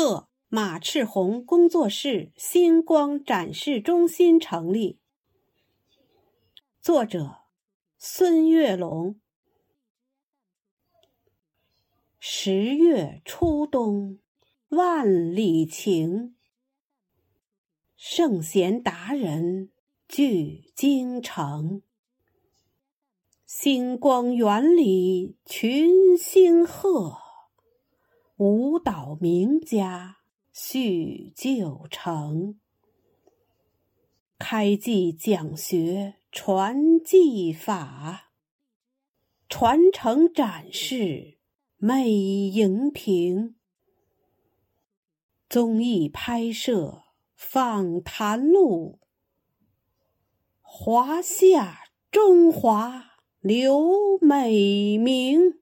贺马赤红工作室星光展示中心成立。作者：孙月龙。十月初冬，万里晴。圣贤达人聚京城，星光园里群星贺，舞蹈名家。叙旧城，开季讲学传技法，传承展示美荧屏，综艺拍摄访谈录，华夏中华留美名。